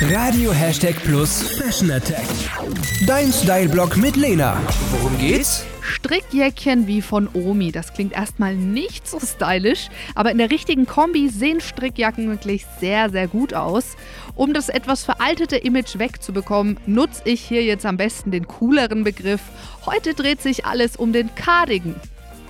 Radio Hashtag Plus Fashion Attack. Dein Style-Blog mit Lena. Worum geht's? Strickjäckchen wie von Omi. Das klingt erstmal nicht so stylisch, aber in der richtigen Kombi sehen Strickjacken wirklich sehr, sehr gut aus. Um das etwas veraltete Image wegzubekommen, nutze ich hier jetzt am besten den cooleren Begriff. Heute dreht sich alles um den Cardigan.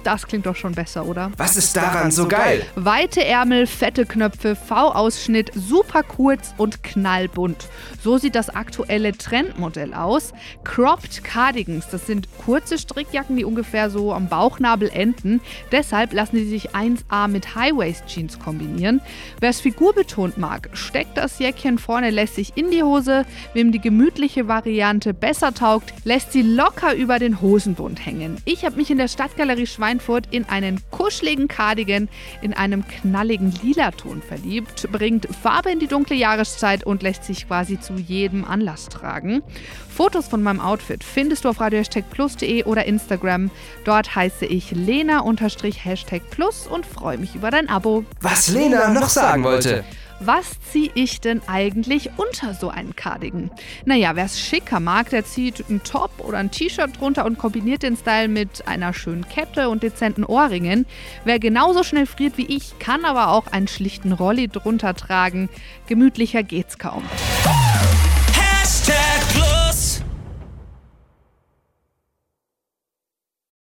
Das klingt doch schon besser, oder? Was ist daran so geil? Weite Ärmel, fette Knöpfe, V-Ausschnitt, super kurz und knallbunt. So sieht das aktuelle Trendmodell aus. Cropped Cardigans, das sind kurze Strickjacken, die ungefähr so am Bauchnabel enden. Deshalb lassen sie sich 1A mit High-Waist-Jeans kombinieren. Wer es figurbetont mag, steckt das Jäckchen vorne lässig in die Hose. Wem die gemütliche Variante besser taugt, lässt sie locker über den Hosenbund hängen. Ich habe mich in der Stadtgalerie Schwein Schweinfurt in einen kuscheligen Cardigan in einem knalligen Lilaton verliebt, bringt Farbe in die dunkle Jahreszeit und lässt sich quasi zu jedem Anlass tragen. Fotos von meinem Outfit findest du auf radiohashtagplus.de oder Instagram. Dort heiße ich Lena-Hashtag Plus und freue mich über dein Abo. Was Lena noch sagen wollte was ziehe ich denn eigentlich unter so einen Cardigan? Naja, wer es schicker mag, der zieht einen Top oder ein T-Shirt drunter und kombiniert den Style mit einer schönen Kette und dezenten Ohrringen. Wer genauso schnell friert wie ich, kann aber auch einen schlichten Rolli drunter tragen. Gemütlicher geht's kaum.